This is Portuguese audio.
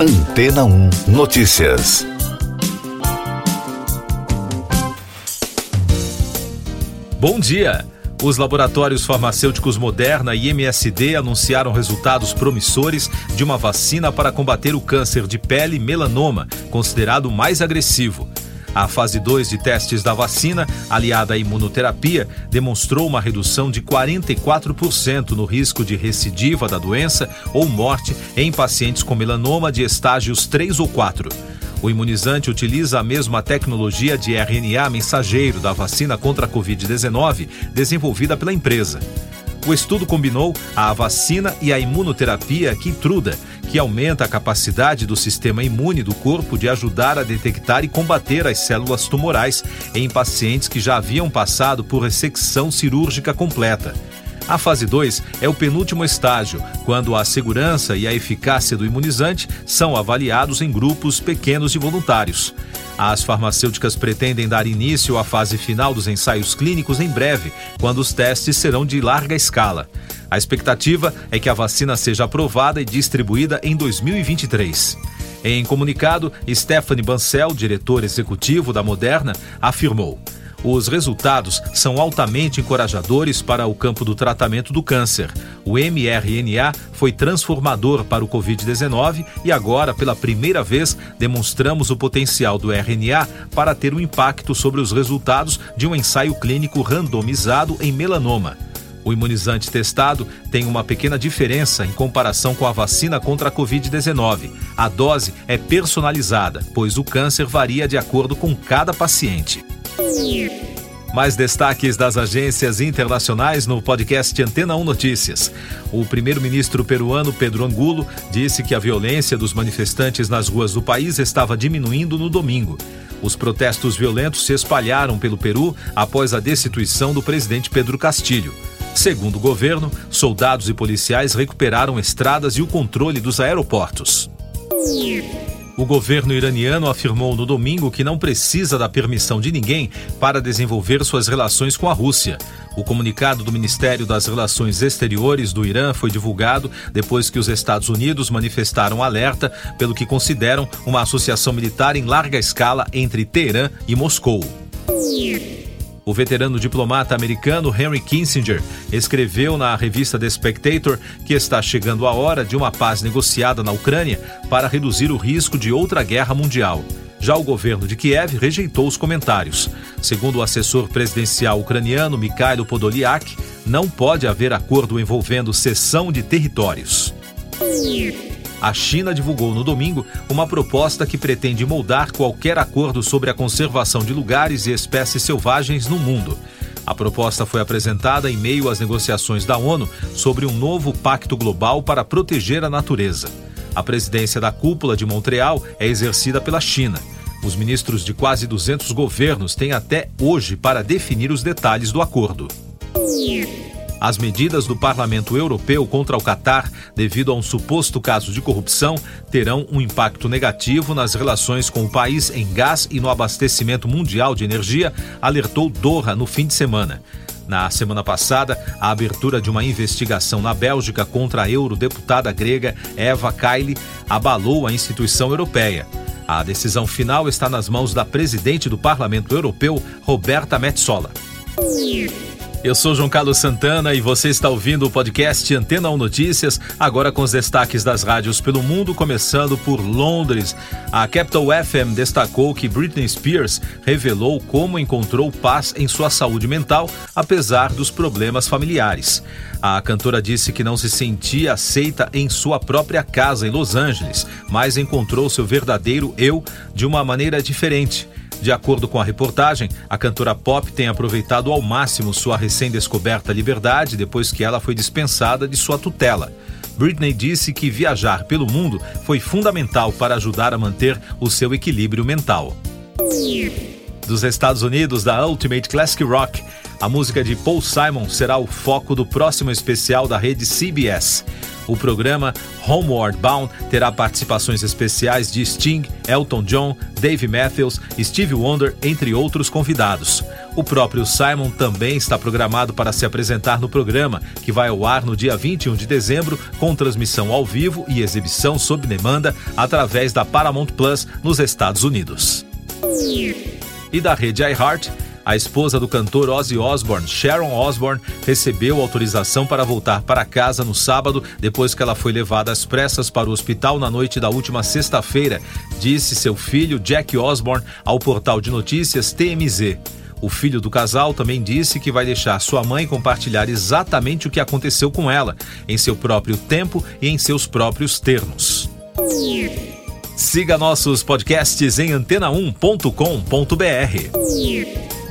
Antena 1 Notícias. Bom dia. Os laboratórios farmacêuticos Moderna e MSD anunciaram resultados promissores de uma vacina para combater o câncer de pele melanoma, considerado mais agressivo. A fase 2 de testes da vacina, aliada à imunoterapia, demonstrou uma redução de 44% no risco de recidiva da doença ou morte em pacientes com melanoma de estágios 3 ou 4. O imunizante utiliza a mesma tecnologia de RNA mensageiro da vacina contra a Covid-19 desenvolvida pela empresa. O estudo combinou a vacina e a imunoterapia Keytruda, que aumenta a capacidade do sistema imune do corpo de ajudar a detectar e combater as células tumorais em pacientes que já haviam passado por ressecção cirúrgica completa. A fase 2 é o penúltimo estágio, quando a segurança e a eficácia do imunizante são avaliados em grupos pequenos de voluntários. As farmacêuticas pretendem dar início à fase final dos ensaios clínicos em breve, quando os testes serão de larga escala. A expectativa é que a vacina seja aprovada e distribuída em 2023. Em comunicado, Stephanie Bancel, diretor executivo da Moderna, afirmou: os resultados são altamente encorajadores para o campo do tratamento do câncer. O mRNA foi transformador para o Covid-19 e agora, pela primeira vez, demonstramos o potencial do RNA para ter um impacto sobre os resultados de um ensaio clínico randomizado em melanoma. O imunizante testado tem uma pequena diferença em comparação com a vacina contra a Covid-19. A dose é personalizada, pois o câncer varia de acordo com cada paciente. Mais destaques das agências internacionais no podcast Antena 1 Notícias. O primeiro-ministro peruano Pedro Angulo disse que a violência dos manifestantes nas ruas do país estava diminuindo no domingo. Os protestos violentos se espalharam pelo Peru após a destituição do presidente Pedro Castilho. Segundo o governo, soldados e policiais recuperaram estradas e o controle dos aeroportos. O governo iraniano afirmou no domingo que não precisa da permissão de ninguém para desenvolver suas relações com a Rússia. O comunicado do Ministério das Relações Exteriores do Irã foi divulgado depois que os Estados Unidos manifestaram alerta pelo que consideram uma associação militar em larga escala entre Teherã e Moscou. O veterano diplomata americano Henry Kissinger escreveu na revista The Spectator que está chegando a hora de uma paz negociada na Ucrânia para reduzir o risco de outra guerra mundial. Já o governo de Kiev rejeitou os comentários. Segundo o assessor presidencial ucraniano Mikhailo Podolyak, não pode haver acordo envolvendo cessão de territórios. A China divulgou no domingo uma proposta que pretende moldar qualquer acordo sobre a conservação de lugares e espécies selvagens no mundo. A proposta foi apresentada em meio às negociações da ONU sobre um novo pacto global para proteger a natureza. A presidência da cúpula de Montreal é exercida pela China. Os ministros de quase 200 governos têm até hoje para definir os detalhes do acordo. As medidas do Parlamento Europeu contra o Catar, devido a um suposto caso de corrupção, terão um impacto negativo nas relações com o país em gás e no abastecimento mundial de energia, alertou Doha no fim de semana. Na semana passada, a abertura de uma investigação na Bélgica contra a eurodeputada grega Eva Kaili abalou a instituição europeia. A decisão final está nas mãos da presidente do Parlamento Europeu, Roberta Metsola. Eu sou João Carlos Santana e você está ouvindo o podcast Antena 1 Notícias, agora com os destaques das rádios pelo mundo, começando por Londres. A Capital FM destacou que Britney Spears revelou como encontrou paz em sua saúde mental, apesar dos problemas familiares. A cantora disse que não se sentia aceita em sua própria casa em Los Angeles, mas encontrou seu verdadeiro eu de uma maneira diferente. De acordo com a reportagem, a cantora pop tem aproveitado ao máximo sua recém-descoberta liberdade depois que ela foi dispensada de sua tutela. Britney disse que viajar pelo mundo foi fundamental para ajudar a manter o seu equilíbrio mental. Dos Estados Unidos, da Ultimate Classic Rock, a música de Paul Simon será o foco do próximo especial da rede CBS. O programa Homeward Bound terá participações especiais de Sting, Elton John, Dave Matthews, Steve Wonder, entre outros convidados. O próprio Simon também está programado para se apresentar no programa, que vai ao ar no dia 21 de dezembro, com transmissão ao vivo e exibição sob demanda através da Paramount Plus nos Estados Unidos. E da rede iHeart, a esposa do cantor Ozzy Osbourne, Sharon Osbourne, recebeu autorização para voltar para casa no sábado, depois que ela foi levada às pressas para o hospital na noite da última sexta-feira, disse seu filho Jack Osbourne ao portal de notícias TMZ. O filho do casal também disse que vai deixar sua mãe compartilhar exatamente o que aconteceu com ela, em seu próprio tempo e em seus próprios termos. Siga nossos podcasts em antena1.com.br.